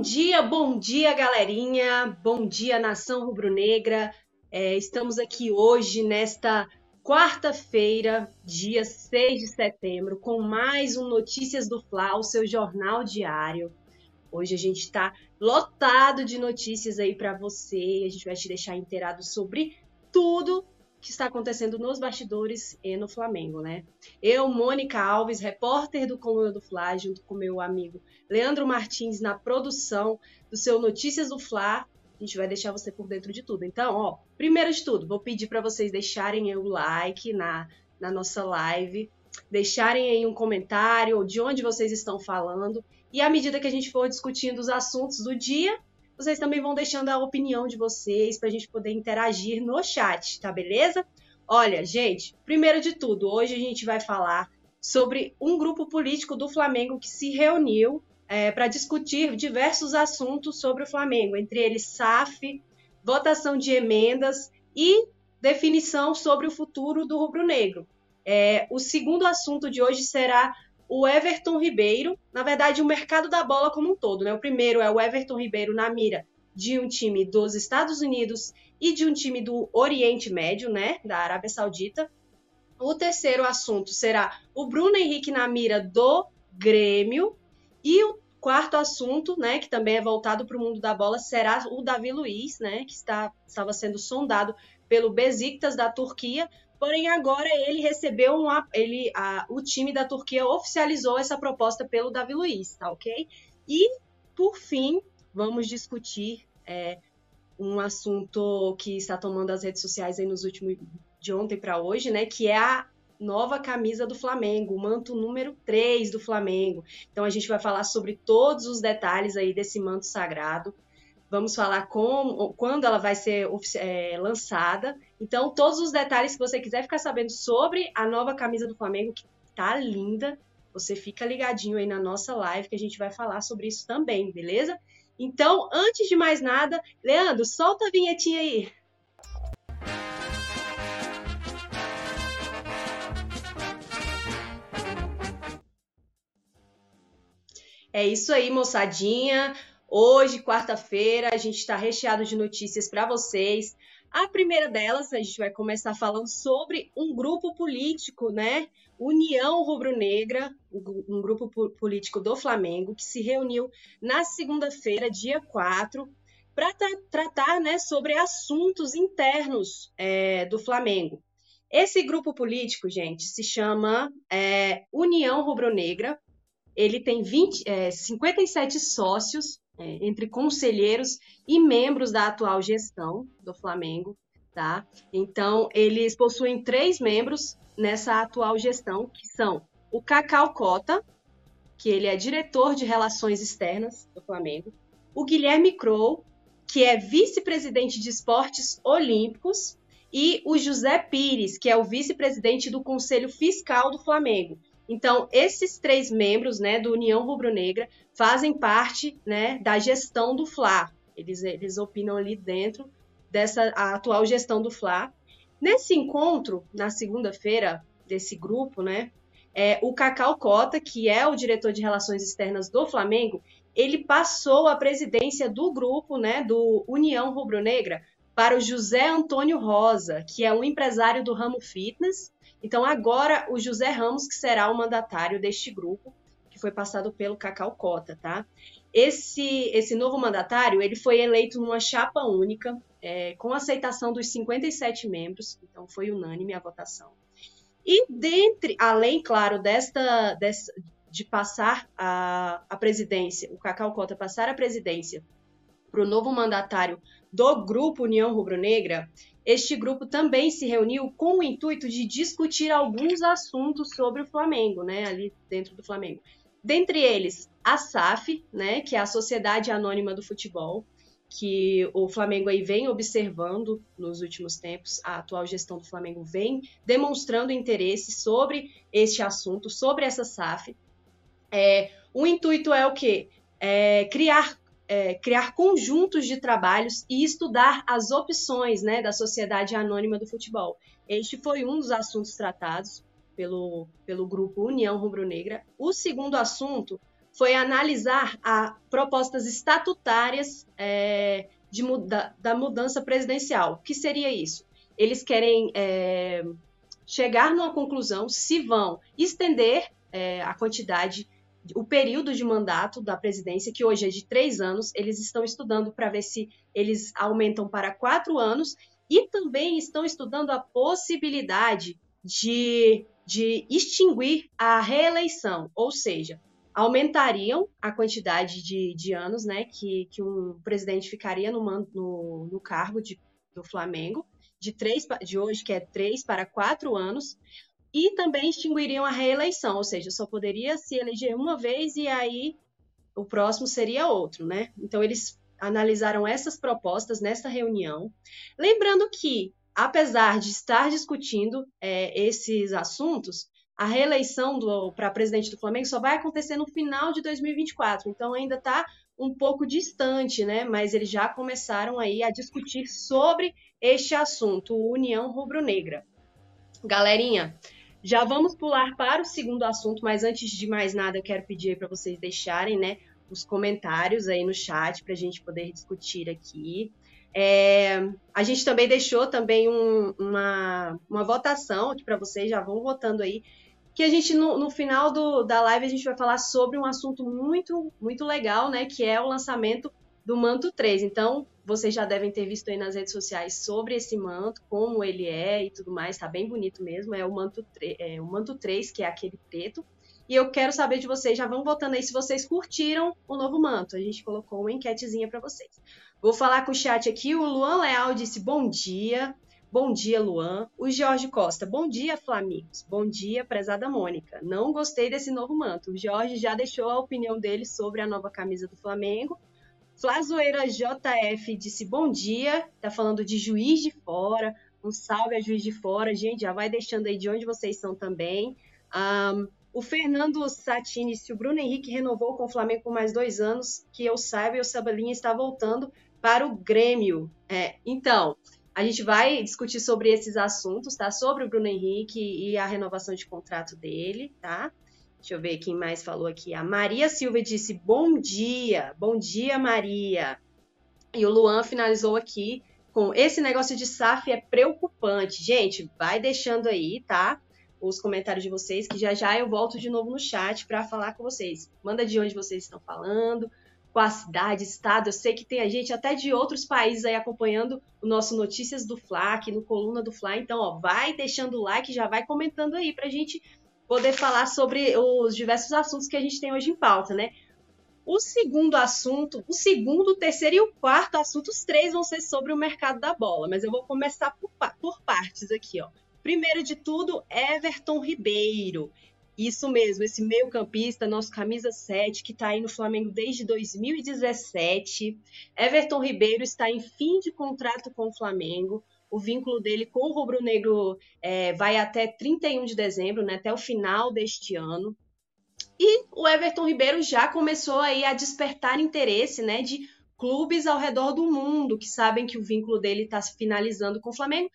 Bom dia, bom dia, galerinha. Bom dia, nação rubro-negra. É, estamos aqui hoje, nesta quarta-feira, dia 6 de setembro, com mais um Notícias do Fla, o seu jornal diário. Hoje a gente está lotado de notícias aí para você. A gente vai te deixar inteirado sobre tudo que está acontecendo nos bastidores e no Flamengo, né? Eu, Mônica Alves, repórter do Coluna do Fla, junto com meu amigo Leandro Martins, na produção do seu Notícias do Fla. A gente vai deixar você por dentro de tudo. Então, ó, primeiro de tudo, vou pedir para vocês deixarem o like na, na nossa live, deixarem aí um comentário de onde vocês estão falando. E à medida que a gente for discutindo os assuntos do dia, vocês também vão deixando a opinião de vocês para a gente poder interagir no chat, tá beleza? Olha, gente, primeiro de tudo, hoje a gente vai falar sobre um grupo político do Flamengo que se reuniu é, para discutir diversos assuntos sobre o Flamengo, entre eles SAF, votação de emendas e definição sobre o futuro do rubro-negro. É, o segundo assunto de hoje será o Everton Ribeiro, na verdade, o mercado da bola como um todo. Né? O primeiro é o Everton Ribeiro na mira de um time dos Estados Unidos e de um time do Oriente Médio, né, da Arábia Saudita. O terceiro assunto será o Bruno Henrique na mira do Grêmio. E o quarto assunto, né, que também é voltado para o mundo da bola, será o Davi Luiz, né, que está, estava sendo sondado pelo Besiktas da Turquia Porém, agora ele recebeu um. Ele, a, o time da Turquia oficializou essa proposta pelo Davi Luiz, tá ok? E, por fim, vamos discutir é, um assunto que está tomando as redes sociais aí nos últimos. de ontem para hoje, né? Que é a nova camisa do Flamengo, o manto número 3 do Flamengo. Então a gente vai falar sobre todos os detalhes aí desse manto sagrado. Vamos falar como, quando ela vai ser é, lançada. Então, todos os detalhes que você quiser ficar sabendo sobre a nova camisa do Flamengo, que tá linda, você fica ligadinho aí na nossa live que a gente vai falar sobre isso também, beleza? Então, antes de mais nada, Leandro, solta a vinhetinha aí. É isso aí, moçadinha. Hoje, quarta-feira, a gente está recheado de notícias para vocês. A primeira delas, a gente vai começar falando sobre um grupo político, né? União Rubro-Negra, um grupo político do Flamengo, que se reuniu na segunda-feira, dia 4, para tra tratar né, sobre assuntos internos é, do Flamengo. Esse grupo político, gente, se chama é, União Rubro-Negra. Ele tem 20, é, 57 sócios é, entre conselheiros e membros da atual gestão do Flamengo, tá? Então, eles possuem três membros nessa atual gestão, que são o Cacau Cota, que ele é diretor de relações externas do Flamengo, o Guilherme Crow, que é vice-presidente de esportes olímpicos, e o José Pires, que é o vice-presidente do Conselho Fiscal do Flamengo. Então, esses três membros né, do União Rubro-Negra fazem parte né, da gestão do FLA. Eles, eles opinam ali dentro dessa atual gestão do FLA. Nesse encontro, na segunda-feira, desse grupo, né, é, o Cacau Cota, que é o diretor de relações externas do Flamengo, ele passou a presidência do grupo, né, do União Rubro-Negra, para o José Antônio Rosa, que é um empresário do ramo fitness então, agora, o José Ramos, que será o mandatário deste grupo, que foi passado pelo Cacau Cota, tá? Esse, esse novo mandatário, ele foi eleito numa chapa única, é, com aceitação dos 57 membros, então foi unânime a votação. E dentre, além, claro, desta, desta de passar a, a presidência, o Cacau Cota passar a presidência para o novo mandatário do Grupo União Rubro-Negra, este grupo também se reuniu com o intuito de discutir alguns assuntos sobre o Flamengo, né, ali dentro do Flamengo. Dentre eles, a SAF, né, que é a Sociedade Anônima do Futebol, que o Flamengo aí vem observando nos últimos tempos, a atual gestão do Flamengo vem demonstrando interesse sobre este assunto, sobre essa SAF. É, o intuito é o quê? É, criar é, criar conjuntos de trabalhos e estudar as opções né, da Sociedade Anônima do Futebol. Este foi um dos assuntos tratados pelo, pelo grupo União Rubro-Negra. O segundo assunto foi analisar a propostas estatutárias é, de muda, da mudança presidencial. O que seria isso? Eles querem é, chegar numa conclusão se vão estender é, a quantidade, o período de mandato da presidência, que hoje é de três anos, eles estão estudando para ver se eles aumentam para quatro anos e também estão estudando a possibilidade de, de extinguir a reeleição, ou seja, aumentariam a quantidade de, de anos né, que, que um presidente ficaria no, no, no cargo de, do Flamengo, de, três, de hoje, que é três para quatro anos, e também extinguiriam a reeleição, ou seja, só poderia se eleger uma vez e aí o próximo seria outro, né? Então eles analisaram essas propostas nesta reunião. Lembrando que, apesar de estar discutindo é, esses assuntos, a reeleição para presidente do Flamengo só vai acontecer no final de 2024, então ainda está um pouco distante, né? Mas eles já começaram aí a discutir sobre este assunto, União Rubro-Negra. Galerinha, já vamos pular para o segundo assunto, mas antes de mais nada, eu quero pedir para vocês deixarem, né, os comentários aí no chat para a gente poder discutir aqui. É, a gente também deixou também um, uma, uma votação aqui para vocês, já vão votando aí, que a gente no, no final do, da live a gente vai falar sobre um assunto muito muito legal, né, que é o lançamento do Manto 3. Então, vocês já devem ter visto aí nas redes sociais sobre esse manto, como ele é e tudo mais, tá bem bonito mesmo. É o manto, é, o manto 3, que é aquele preto. E eu quero saber de vocês, já vão votando aí se vocês curtiram o novo manto. A gente colocou uma enquetezinha para vocês. Vou falar com o chat aqui. O Luan Leal disse bom dia. Bom dia, Luan. O Jorge Costa, bom dia, Flamigos. Bom dia, prezada Mônica. Não gostei desse novo manto. O Jorge já deixou a opinião dele sobre a nova camisa do Flamengo. Flazoeira JF disse bom dia. Tá falando de Juiz de Fora. Um salve a Juiz de Fora. Gente, já vai deixando aí de onde vocês são também. Um, o Fernando Satini, se o Bruno Henrique renovou com o Flamengo por mais dois anos, que eu saiba, o Sabalinha está voltando para o Grêmio. É, então, a gente vai discutir sobre esses assuntos, tá? Sobre o Bruno Henrique e a renovação de contrato dele, tá? Deixa eu ver quem mais falou aqui. A Maria Silva disse bom dia. Bom dia, Maria. E o Luan finalizou aqui com esse negócio de SAF é preocupante. Gente, vai deixando aí, tá? os comentários de vocês, que já já eu volto de novo no chat para falar com vocês. Manda de onde vocês estão falando, qual a cidade, estado. Eu sei que tem a gente até de outros países aí acompanhando o nosso Notícias do Fla, aqui no Coluna do Fla. Então, ó, vai deixando o like, já vai comentando aí para a gente poder falar sobre os diversos assuntos que a gente tem hoje em pauta, né? O segundo assunto, o segundo, o terceiro e o quarto assunto, os três vão ser sobre o mercado da bola, mas eu vou começar por, por partes aqui, ó. Primeiro de tudo, Everton Ribeiro. Isso mesmo, esse meio-campista, nosso camisa 7, que está aí no Flamengo desde 2017. Everton Ribeiro está em fim de contrato com o Flamengo. O vínculo dele com o Rubro Negro é, vai até 31 de dezembro, né, até o final deste ano. E o Everton Ribeiro já começou aí a despertar interesse né, de clubes ao redor do mundo que sabem que o vínculo dele está se finalizando com o Flamengo.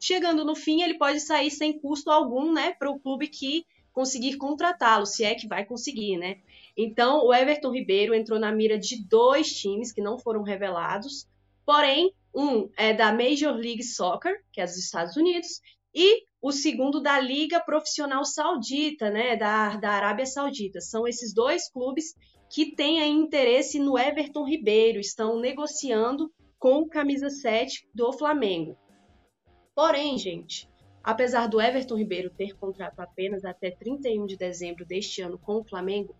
Chegando no fim, ele pode sair sem custo algum, né, para o clube que conseguir contratá-lo, se é que vai conseguir, né? Então, o Everton Ribeiro entrou na mira de dois times que não foram revelados, porém, um é da Major League Soccer, que é dos Estados Unidos, e o segundo da Liga Profissional Saudita, né, da, da Arábia Saudita. São esses dois clubes que têm interesse no Everton Ribeiro, estão negociando com o camisa 7 do Flamengo. Porém, gente, apesar do Everton Ribeiro ter contrato apenas até 31 de dezembro deste ano com o Flamengo,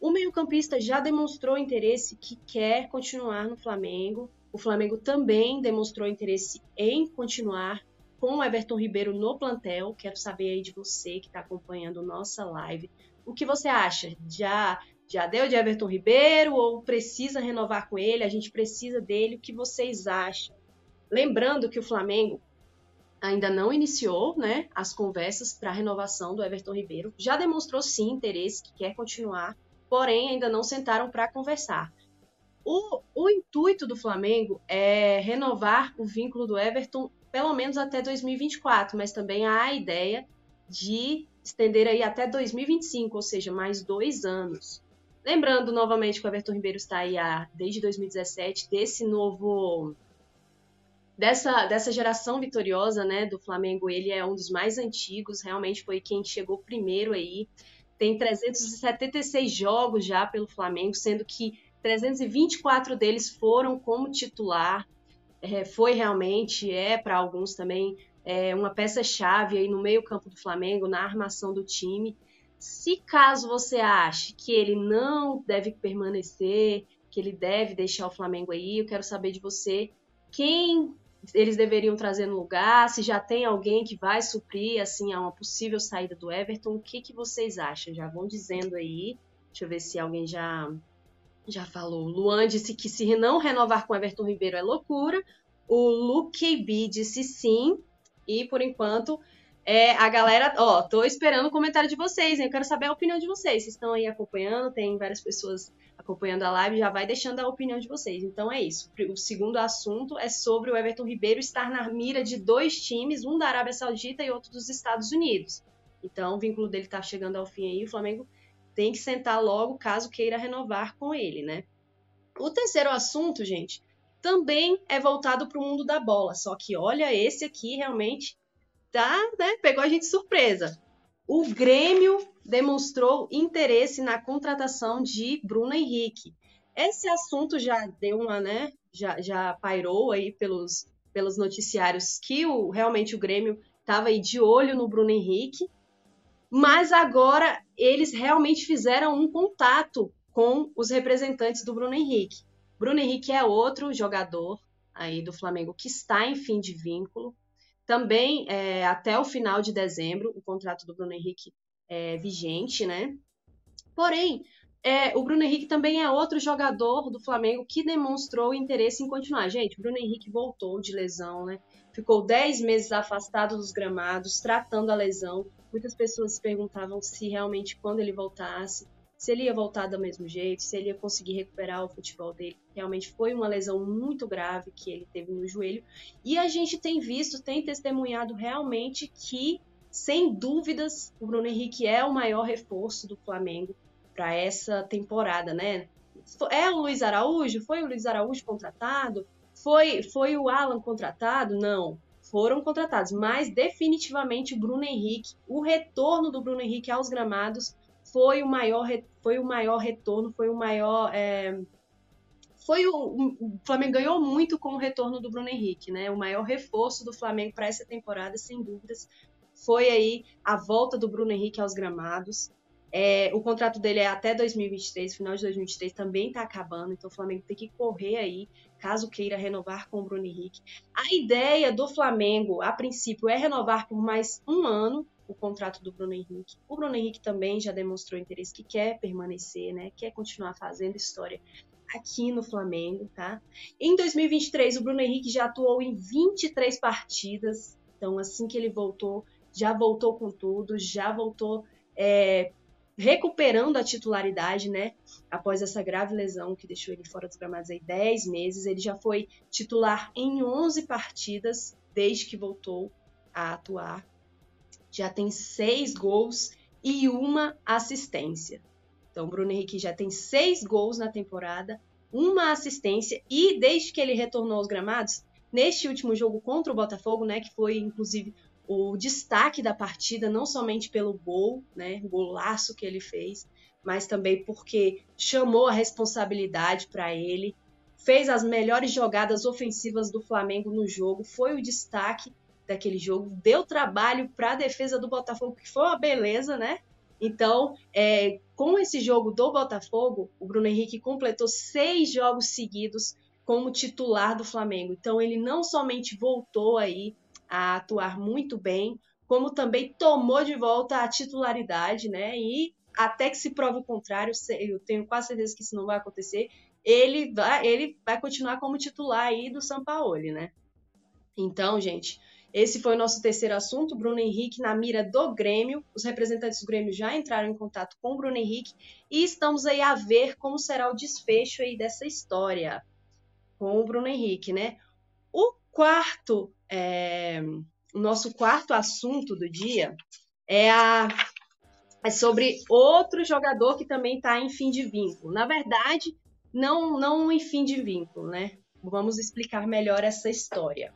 o meio-campista já demonstrou interesse que quer continuar no Flamengo. O Flamengo também demonstrou interesse em continuar com o Everton Ribeiro no plantel. Quero saber aí de você que está acompanhando nossa live. O que você acha? Já já deu de Everton Ribeiro ou precisa renovar com ele? A gente precisa dele. O que vocês acham? Lembrando que o Flamengo ainda não iniciou né, as conversas para a renovação do Everton Ribeiro. Já demonstrou sim interesse, que quer continuar, porém ainda não sentaram para conversar. O, o intuito do Flamengo é renovar o vínculo do Everton pelo menos até 2024, mas também há a ideia de estender aí até 2025, ou seja, mais dois anos. Lembrando novamente que o Everton Ribeiro está aí há, desde 2017, desse novo. Dessa, dessa geração vitoriosa né, do Flamengo, ele é um dos mais antigos, realmente foi quem chegou primeiro aí. Tem 376 jogos já pelo Flamengo, sendo que 324 deles foram como titular. É, foi realmente, é para alguns também, é, uma peça-chave aí no meio-campo do Flamengo, na armação do time. Se caso você ache que ele não deve permanecer, que ele deve deixar o Flamengo aí, eu quero saber de você quem eles deveriam trazer no lugar, se já tem alguém que vai suprir assim a uma possível saída do Everton, o que, que vocês acham? Já vão dizendo aí. Deixa eu ver se alguém já já falou. Luan disse que se não renovar com Everton Ribeiro é loucura. O Luke B disse sim. E por enquanto é, a galera, ó, tô esperando o comentário de vocês, hein? Eu quero saber a opinião de vocês. Vocês estão aí acompanhando, tem várias pessoas acompanhando a live, já vai deixando a opinião de vocês. Então é isso. O segundo assunto é sobre o Everton Ribeiro estar na mira de dois times, um da Arábia Saudita e outro dos Estados Unidos. Então o vínculo dele tá chegando ao fim aí, o Flamengo tem que sentar logo caso queira renovar com ele, né? O terceiro assunto, gente, também é voltado para o mundo da bola, só que olha, esse aqui realmente tá, né, pegou a gente surpresa. O Grêmio demonstrou interesse na contratação de Bruno Henrique. Esse assunto já deu uma, né, já, já pairou aí pelos, pelos noticiários que o, realmente o Grêmio estava aí de olho no Bruno Henrique, mas agora eles realmente fizeram um contato com os representantes do Bruno Henrique. Bruno Henrique é outro jogador aí do Flamengo que está em fim de vínculo. Também, é, até o final de dezembro, o contrato do Bruno Henrique é vigente, né? Porém, é, o Bruno Henrique também é outro jogador do Flamengo que demonstrou interesse em continuar. Gente, o Bruno Henrique voltou de lesão, né? Ficou 10 meses afastado dos gramados, tratando a lesão. Muitas pessoas perguntavam se realmente quando ele voltasse se ele ia voltar do mesmo jeito, se ele ia conseguir recuperar o futebol dele. Realmente foi uma lesão muito grave que ele teve no joelho. E a gente tem visto, tem testemunhado realmente que, sem dúvidas, o Bruno Henrique é o maior reforço do Flamengo para essa temporada, né? É o Luiz Araújo? Foi o Luiz Araújo contratado? Foi, foi o Alan contratado? Não. Foram contratados, mas definitivamente o Bruno Henrique, o retorno do Bruno Henrique aos gramados foi o maior, foi o maior retorno, foi o maior. É, foi o, o, Flamengo ganhou muito com o retorno do Bruno Henrique, né? O maior reforço do Flamengo para essa temporada, sem dúvidas, foi aí a volta do Bruno Henrique aos gramados. É, o contrato dele é até 2023, final de 2023 também está acabando, então o Flamengo tem que correr aí, caso queira renovar com o Bruno Henrique. A ideia do Flamengo, a princípio, é renovar por mais um ano, o contrato do Bruno Henrique. O Bruno Henrique também já demonstrou interesse que quer permanecer, né? Quer continuar fazendo história aqui no Flamengo, tá? Em 2023, o Bruno Henrique já atuou em 23 partidas. Então, assim que ele voltou, já voltou com tudo, já voltou é, recuperando a titularidade, né? Após essa grave lesão que deixou ele fora dos gramados aí 10 meses, ele já foi titular em 11 partidas desde que voltou a atuar já tem seis gols e uma assistência. Então, Bruno Henrique já tem seis gols na temporada, uma assistência e desde que ele retornou aos gramados, neste último jogo contra o Botafogo, né, que foi inclusive o destaque da partida, não somente pelo gol, né, golaço que ele fez, mas também porque chamou a responsabilidade para ele, fez as melhores jogadas ofensivas do Flamengo no jogo, foi o destaque daquele jogo, deu trabalho para a defesa do Botafogo, que foi uma beleza, né? Então, é, com esse jogo do Botafogo, o Bruno Henrique completou seis jogos seguidos como titular do Flamengo. Então, ele não somente voltou aí a atuar muito bem, como também tomou de volta a titularidade, né? E até que se prove o contrário, eu tenho quase certeza que isso não vai acontecer, ele vai, ele vai continuar como titular aí do São Paulo, né? Então, gente, esse foi o nosso terceiro assunto, Bruno Henrique na mira do Grêmio. Os representantes do Grêmio já entraram em contato com o Bruno Henrique e estamos aí a ver como será o desfecho aí dessa história com o Bruno Henrique, né? O quarto, é, o nosso quarto assunto do dia é a é sobre outro jogador que também está em fim de vínculo. Na verdade, não, não em fim de vínculo, né? Vamos explicar melhor essa história.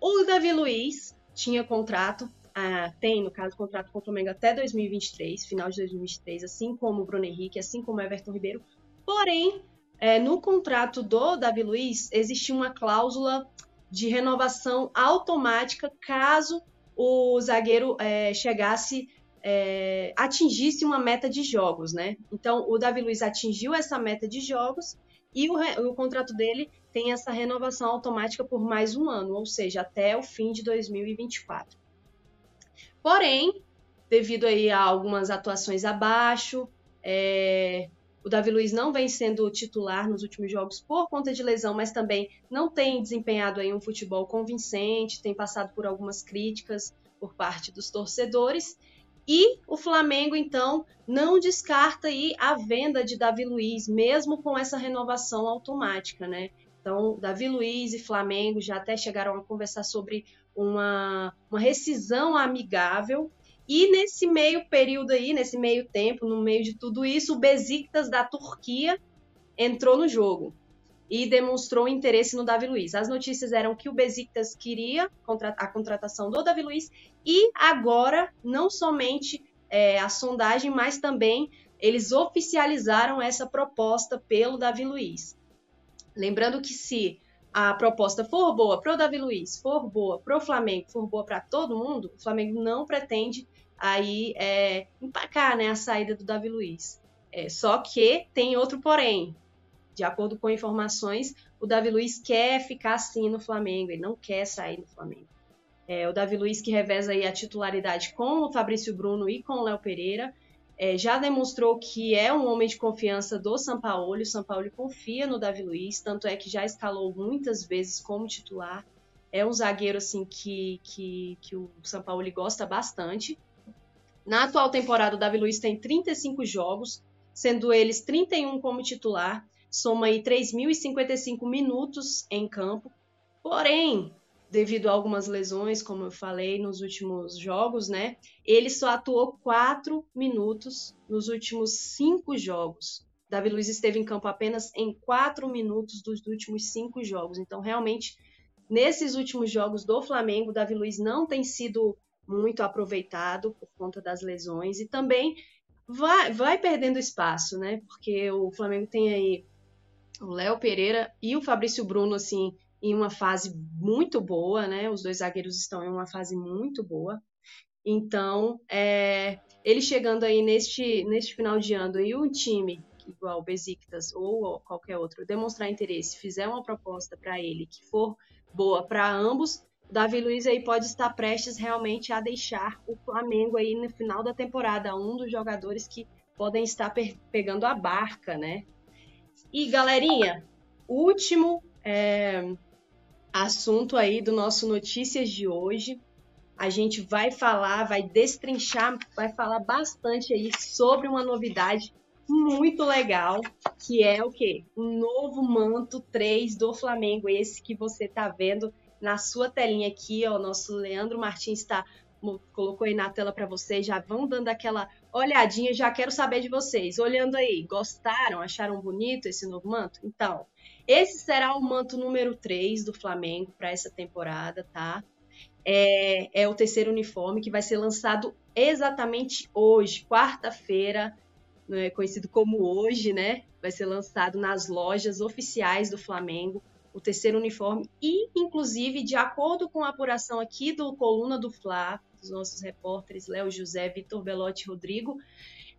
O Davi Luiz tinha contrato, ah, tem, no caso, contrato com o Flamengo até 2023, final de 2023, assim como o Bruno Henrique, assim como o Everton Ribeiro. Porém, é, no contrato do Davi Luiz, existia uma cláusula de renovação automática caso o zagueiro é, chegasse é, atingisse uma meta de jogos, né? Então, o Davi Luiz atingiu essa meta de jogos e o, o, contrato dele tem essa renovação automática por mais um ano, ou seja, até o fim de 2024. Porém, devido aí a algumas atuações abaixo, é, o Davi Luiz não vem sendo titular nos últimos jogos por conta de lesão, mas também não tem desempenhado aí um futebol convincente, tem passado por algumas críticas por parte dos torcedores. E o Flamengo, então, não descarta aí a venda de Davi Luiz, mesmo com essa renovação automática, né? Então, Davi Luiz e Flamengo já até chegaram a conversar sobre uma, uma rescisão amigável. E nesse meio período aí, nesse meio tempo, no meio de tudo isso, o Besiktas da Turquia entrou no jogo e demonstrou interesse no Davi Luiz. As notícias eram que o Besiktas queria a contratação do Davi Luiz e agora não somente é, a sondagem, mas também eles oficializaram essa proposta pelo Davi Luiz. Lembrando que se a proposta for boa para o Davi Luiz, for boa para o Flamengo, for boa para todo mundo, o Flamengo não pretende aí é, empacar né, a saída do Davi Luiz. É, só que tem outro porém, de acordo com informações, o Davi Luiz quer ficar assim no Flamengo, ele não quer sair do Flamengo. É, o Davi Luiz que reveza aí a titularidade com o Fabrício Bruno e com o Léo Pereira, é, já demonstrou que é um homem de confiança do Sampaoli, o Sampaoli confia no Davi Luiz, tanto é que já escalou muitas vezes como titular, é um zagueiro assim que, que, que o Sampaoli gosta bastante. Na atual temporada, o Davi Luiz tem 35 jogos, sendo eles 31 como titular, soma aí 3.055 minutos em campo. Porém, devido a algumas lesões, como eu falei nos últimos jogos, né? Ele só atuou quatro minutos nos últimos cinco jogos. Davi Luiz esteve em campo apenas em quatro minutos dos últimos cinco jogos. Então, realmente, nesses últimos jogos do Flamengo, Davi Luiz não tem sido muito aproveitado por conta das lesões e também vai, vai perdendo espaço, né? Porque o Flamengo tem aí o Léo Pereira e o Fabrício Bruno, assim, em uma fase muito boa, né? Os dois zagueiros estão em uma fase muito boa. Então, é, ele chegando aí neste, neste final de ano e um time igual o Besiktas ou qualquer outro demonstrar interesse, fizer uma proposta para ele que for boa para ambos, Davi Luiz aí pode estar prestes realmente a deixar o Flamengo aí no final da temporada, um dos jogadores que podem estar pegando a barca, né? E galerinha, último é, assunto aí do nosso Notícias de hoje. A gente vai falar, vai destrinchar, vai falar bastante aí sobre uma novidade muito legal, que é o quê? O novo manto 3 do Flamengo, esse que você tá vendo na sua telinha aqui, ó, nosso Leandro Martins está colocou aí na tela para vocês, já vão dando aquela olhadinha, já quero saber de vocês. Olhando aí, gostaram? Acharam bonito esse novo manto? Então, esse será o manto número 3 do Flamengo para essa temporada, tá? É, é o terceiro uniforme que vai ser lançado exatamente hoje, quarta-feira, né, conhecido como hoje, né? Vai ser lançado nas lojas oficiais do Flamengo o terceiro uniforme e, inclusive, de acordo com a apuração aqui do Coluna do Fla, dos nossos repórteres Léo José, Vitor Belotti e Rodrigo,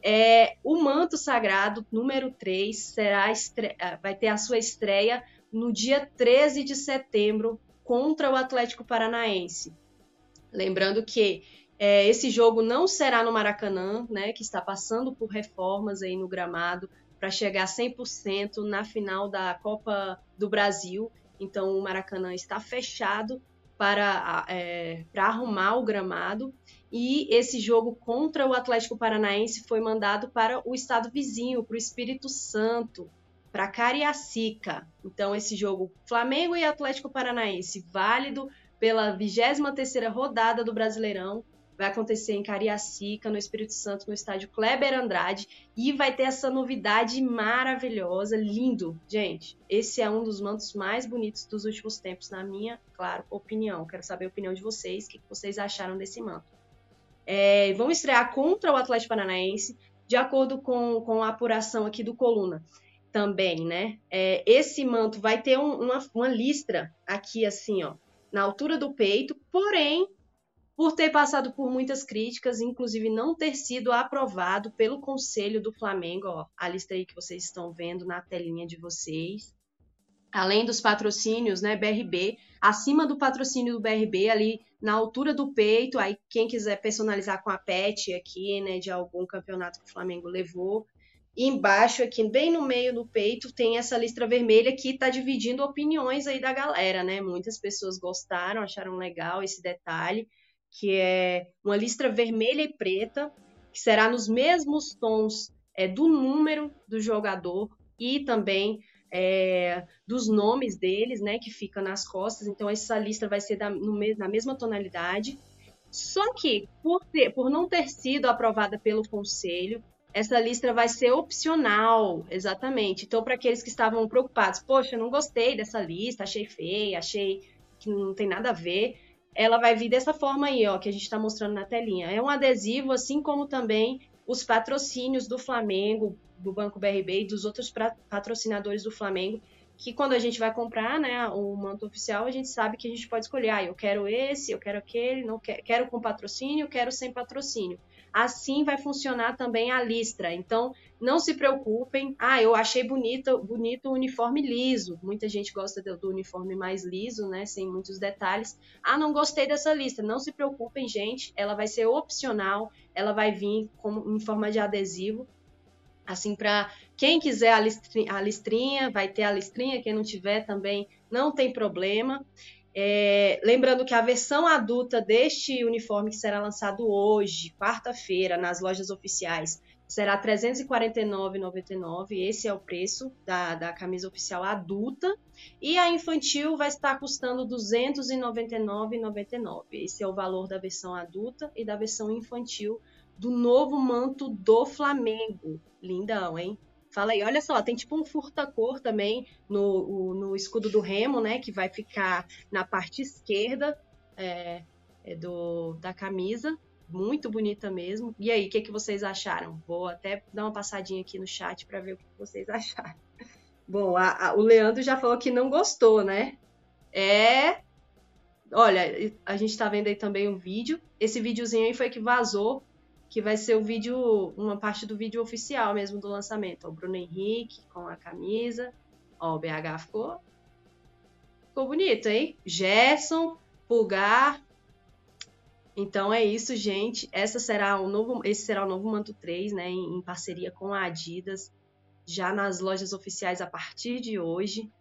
é, o manto sagrado número 3 será estre... Ah, vai ter a sua estreia no dia 13 de setembro contra o Atlético Paranaense. Lembrando que é, esse jogo não será no Maracanã, né, que está passando por reformas aí no gramado para chegar 100% na final da Copa do Brasil. Então o Maracanã está fechado para, é, para arrumar o gramado. E esse jogo contra o Atlético Paranaense foi mandado para o estado vizinho, para o Espírito Santo, para Cariacica. Então, esse jogo Flamengo e Atlético Paranaense, válido pela 23ª rodada do Brasileirão, vai acontecer em Cariacica, no Espírito Santo, no estádio Kleber Andrade, e vai ter essa novidade maravilhosa, lindo. Gente, esse é um dos mantos mais bonitos dos últimos tempos, na minha, claro, opinião. Quero saber a opinião de vocês, o que vocês acharam desse manto. É, vão estrear contra o Atlético Paranaense, de acordo com, com a apuração aqui do Coluna também, né? É, esse manto vai ter um, uma, uma listra aqui, assim, ó, na altura do peito, porém, por ter passado por muitas críticas, inclusive não ter sido aprovado pelo Conselho do Flamengo, ó, a lista aí que vocês estão vendo na telinha de vocês. Além dos patrocínios, né, BRB, acima do patrocínio do BRB, ali na altura do peito, aí quem quiser personalizar com a PET aqui, né, de algum campeonato que o Flamengo levou, embaixo, aqui bem no meio do peito, tem essa listra vermelha que está dividindo opiniões aí da galera, né? Muitas pessoas gostaram, acharam legal esse detalhe, que é uma listra vermelha e preta, que será nos mesmos tons é, do número do jogador e também é, dos nomes deles, né? Que fica nas costas. Então, essa listra vai ser da, no, na mesma tonalidade. Só que, por, ter, por não ter sido aprovada pelo conselho, essa lista vai ser opcional, exatamente. Então, para aqueles que estavam preocupados, poxa, não gostei dessa lista, achei feia, achei que não tem nada a ver, ela vai vir dessa forma aí, ó, que a gente está mostrando na telinha. É um adesivo, assim como também os patrocínios do Flamengo, do Banco BRB e dos outros patrocinadores do Flamengo, que quando a gente vai comprar, né, o manto oficial, a gente sabe que a gente pode escolher, ah, eu quero esse, eu quero aquele, não quero, quero com patrocínio, quero sem patrocínio assim vai funcionar também a listra. Então, não se preocupem. Ah, eu achei bonito, bonito o uniforme liso. Muita gente gosta do, do uniforme mais liso, né, sem muitos detalhes. Ah, não gostei dessa lista. Não se preocupem, gente. Ela vai ser opcional. Ela vai vir como, em forma de adesivo. Assim, para quem quiser a listrinha, a listrinha, vai ter a listrinha. Quem não tiver também, não tem problema. É, lembrando que a versão adulta deste uniforme que será lançado hoje, quarta-feira, nas lojas oficiais, será R$ 349,99. Esse é o preço da, da camisa oficial adulta. E a infantil vai estar custando R$ 299,99. Esse é o valor da versão adulta e da versão infantil do novo manto do Flamengo. Lindão, hein? Fala aí, olha só, tem tipo um furta-cor também no, no escudo do Remo, né? Que vai ficar na parte esquerda é, é do, da camisa. Muito bonita mesmo. E aí, o que, que vocês acharam? Vou até dar uma passadinha aqui no chat para ver o que vocês acharam. Bom, a, a, o Leandro já falou que não gostou, né? É. Olha, a gente tá vendo aí também um vídeo. Esse videozinho aí foi que vazou que vai ser o vídeo, uma parte do vídeo oficial mesmo do lançamento. O Bruno Henrique com a camisa. Ó, o BH ficou. Ficou bonito, hein? Gerson, Pulgar. Então é isso, gente. Essa será o novo, esse será o novo Manto 3, né? Em, em parceria com a Adidas, já nas lojas oficiais a partir de hoje.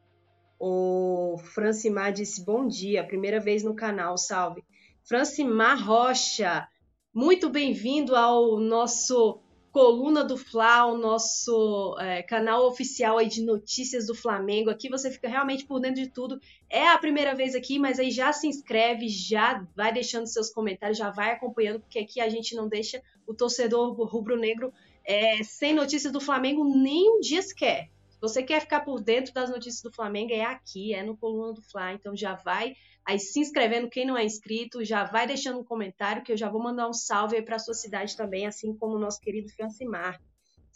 O Francimar disse bom dia, primeira vez no canal, salve. Francimar Rocha, muito bem-vindo ao nosso Coluna do Fla, o nosso é, canal oficial aí de notícias do Flamengo. Aqui você fica realmente por dentro de tudo. É a primeira vez aqui, mas aí já se inscreve, já vai deixando seus comentários, já vai acompanhando, porque aqui a gente não deixa o torcedor rubro-negro é, sem notícias do Flamengo nem um dia sequer. Se você quer ficar por dentro das notícias do Flamengo, é aqui, é no Coluna do Fla. Então já vai aí se inscrevendo, quem não é inscrito, já vai deixando um comentário que eu já vou mandar um salve aí para sua cidade também, assim como o nosso querido Francimar.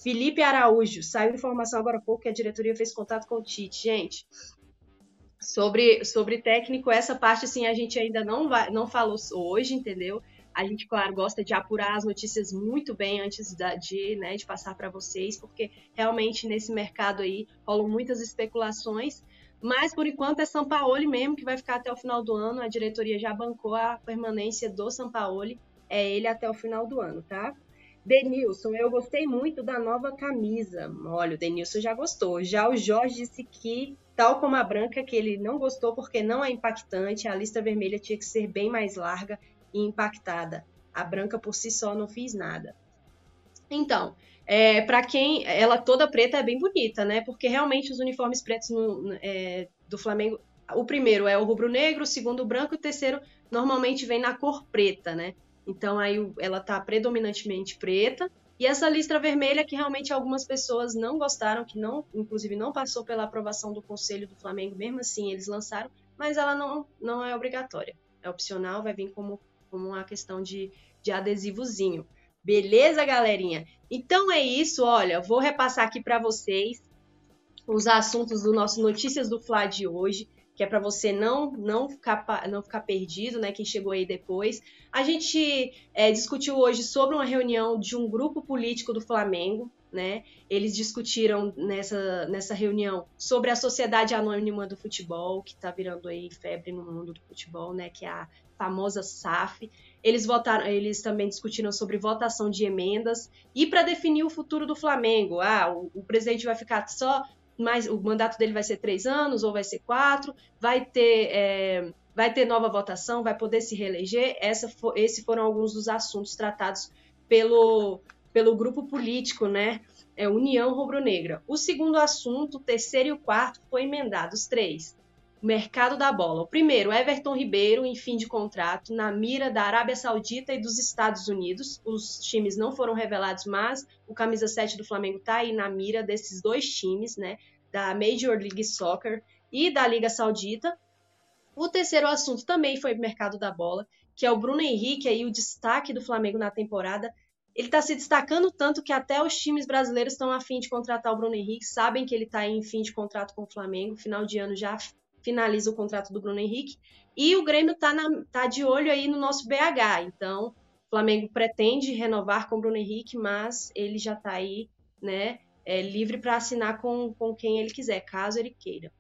Felipe Araújo, saiu informação agora há pouco que a diretoria fez contato com o Tite. Gente, sobre, sobre técnico, essa parte assim a gente ainda não, vai, não falou hoje, entendeu? A gente, claro, gosta de apurar as notícias muito bem antes da, de, né, de passar para vocês, porque realmente nesse mercado aí rolam muitas especulações. Mas por enquanto é Sampaoli mesmo que vai ficar até o final do ano. A diretoria já bancou a permanência do Sampaoli. É ele até o final do ano, tá? Denilson, eu gostei muito da nova camisa. Olha, o Denilson já gostou. Já o Jorge disse que, tal como a branca, que ele não gostou porque não é impactante. A lista vermelha tinha que ser bem mais larga e impactada. A branca por si só não fiz nada. Então, é, para quem ela toda preta é bem bonita, né? Porque realmente os uniformes pretos no, é, do Flamengo, o primeiro é o rubro-negro, o segundo o branco o terceiro normalmente vem na cor preta, né? Então aí ela tá predominantemente preta. E essa listra vermelha que realmente algumas pessoas não gostaram, que não, inclusive não passou pela aprovação do Conselho do Flamengo, mesmo assim eles lançaram, mas ela não, não é obrigatória. É opcional, vai vir como, como uma questão de, de adesivozinho. Beleza, galerinha? Então é isso, olha, vou repassar aqui para vocês os assuntos do nosso Notícias do Fla de hoje que é para você não não ficar, não ficar perdido, né? Quem chegou aí depois. A gente é, discutiu hoje sobre uma reunião de um grupo político do Flamengo, né? Eles discutiram nessa, nessa reunião sobre a Sociedade Anônima do Futebol, que está virando aí febre no mundo do futebol, né? Que é a famosa SAF. Eles votaram, eles também discutiram sobre votação de emendas e para definir o futuro do Flamengo. Ah, o, o presidente vai ficar só mas o mandato dele vai ser três anos ou vai ser quatro, vai ter, é, vai ter nova votação, vai poder se reeleger. Essa for, esses foram alguns dos assuntos tratados pelo, pelo grupo político, né? É União Rubro-Negra. O segundo assunto, o terceiro e o quarto, foi emendados três mercado da bola. O primeiro, Everton Ribeiro, em fim de contrato, na mira da Arábia Saudita e dos Estados Unidos. Os times não foram revelados, mas o camisa 7 do Flamengo está aí na mira desses dois times, né? Da Major League Soccer e da Liga Saudita. O terceiro assunto também foi mercado da bola, que é o Bruno Henrique, aí o destaque do Flamengo na temporada. Ele está se destacando tanto que até os times brasileiros estão a fim de contratar o Bruno Henrique, sabem que ele está em fim de contrato com o Flamengo, final de ano já finaliza o contrato do Bruno Henrique. E o Grêmio está tá de olho aí no nosso BH. Então, o Flamengo pretende renovar com o Bruno Henrique, mas ele já está aí, né, é, livre para assinar com, com quem ele quiser, caso ele queira.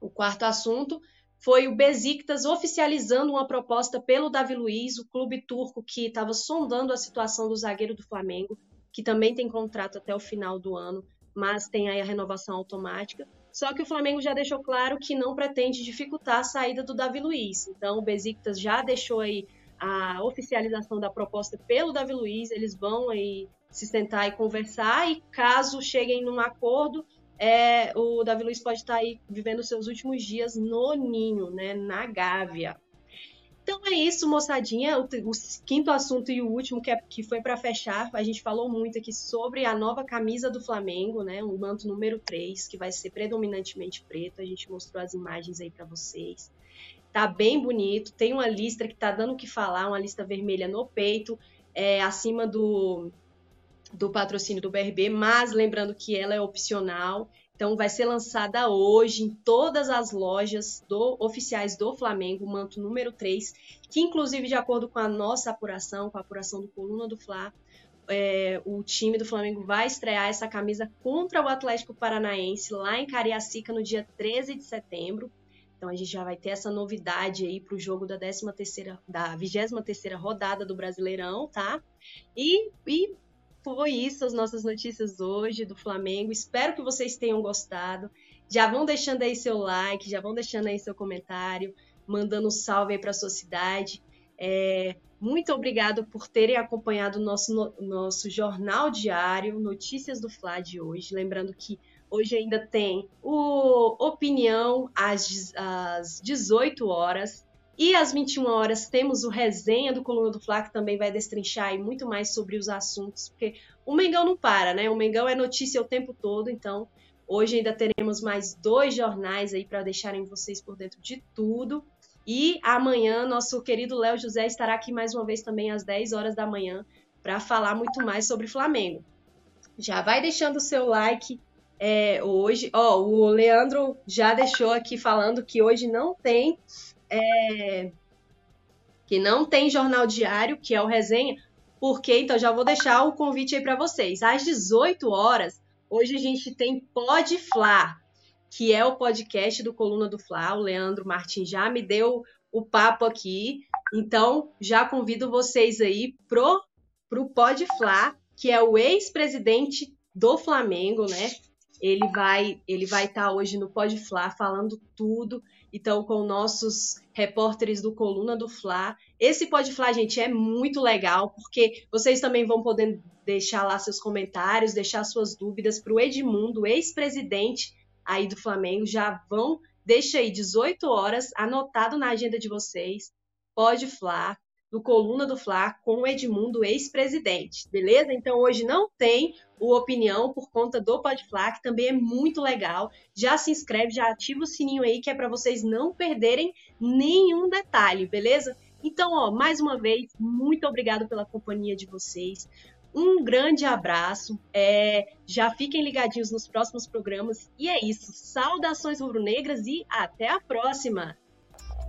O quarto assunto foi o Besiktas oficializando uma proposta pelo Davi Luiz, o clube turco que estava sondando a situação do zagueiro do Flamengo, que também tem contrato até o final do ano, mas tem aí a renovação automática. Só que o Flamengo já deixou claro que não pretende dificultar a saída do Davi Luiz. Então o Besiktas já deixou aí a oficialização da proposta pelo Davi Luiz, eles vão aí se sentar e conversar e caso cheguem num acordo, é, o Davi Luiz pode estar aí vivendo seus últimos dias no ninho, né, na Gávea. Então é isso, moçadinha. O, o quinto assunto e o último que, é, que foi para fechar, a gente falou muito aqui sobre a nova camisa do Flamengo, né? O manto número 3, que vai ser predominantemente preto. A gente mostrou as imagens aí para vocês. Tá bem bonito. Tem uma lista que tá dando o que falar, uma lista vermelha no peito, é, acima do, do patrocínio do BRB, mas lembrando que ela é opcional. Então vai ser lançada hoje em todas as lojas do, oficiais do Flamengo, manto número 3, que inclusive de acordo com a nossa apuração, com a apuração do Coluna do Fla, é, o time do Flamengo vai estrear essa camisa contra o Atlético Paranaense lá em Cariacica no dia 13 de setembro. Então a gente já vai ter essa novidade aí para o jogo da 13 terceira, da 23 terceira rodada do Brasileirão, tá? E, e foi isso as nossas notícias hoje do Flamengo. Espero que vocês tenham gostado. Já vão deixando aí seu like, já vão deixando aí seu comentário, mandando um salve aí para a sua cidade. É, muito obrigado por terem acompanhado o nosso, no, nosso jornal diário, Notícias do Fla de hoje. Lembrando que hoje ainda tem o Opinião às, às 18 horas. E às 21 horas temos o resenha do Coluna do Fla, que também vai destrinchar muito mais sobre os assuntos, porque o Mengão não para, né? O Mengão é notícia o tempo todo, então hoje ainda teremos mais dois jornais aí para deixarem vocês por dentro de tudo. E amanhã nosso querido Léo José estará aqui mais uma vez também às 10 horas da manhã para falar muito mais sobre Flamengo. Já vai deixando o seu like é, hoje. Ó, o Leandro já deixou aqui falando que hoje não tem é, que não tem jornal diário, que é o Resenha, porque então já vou deixar o convite aí para vocês. Às 18 horas, hoje a gente tem Pod Fla, que é o podcast do Coluna do Fla. O Leandro Martins já me deu o papo aqui. Então, já convido vocês aí pro pro Pod Fla, que é o ex-presidente do Flamengo, né? Ele vai ele vai estar tá hoje no Pod Fla falando tudo então com nossos repórteres do Coluna do Fla. Esse Pode Fla, gente, é muito legal, porque vocês também vão poder deixar lá seus comentários, deixar suas dúvidas para o Edmundo, ex-presidente aí do Flamengo. Já vão, deixa aí 18 horas, anotado na agenda de vocês. Pode Fla. Do Coluna do Fla com o Edmundo, ex-presidente, beleza? Então hoje não tem o Opinião por conta do Podfla, que também é muito legal. Já se inscreve, já ativa o sininho aí, que é para vocês não perderem nenhum detalhe, beleza? Então, ó, mais uma vez, muito obrigado pela companhia de vocês. Um grande abraço. É, já fiquem ligadinhos nos próximos programas. E é isso. Saudações rubro-negras e até a próxima.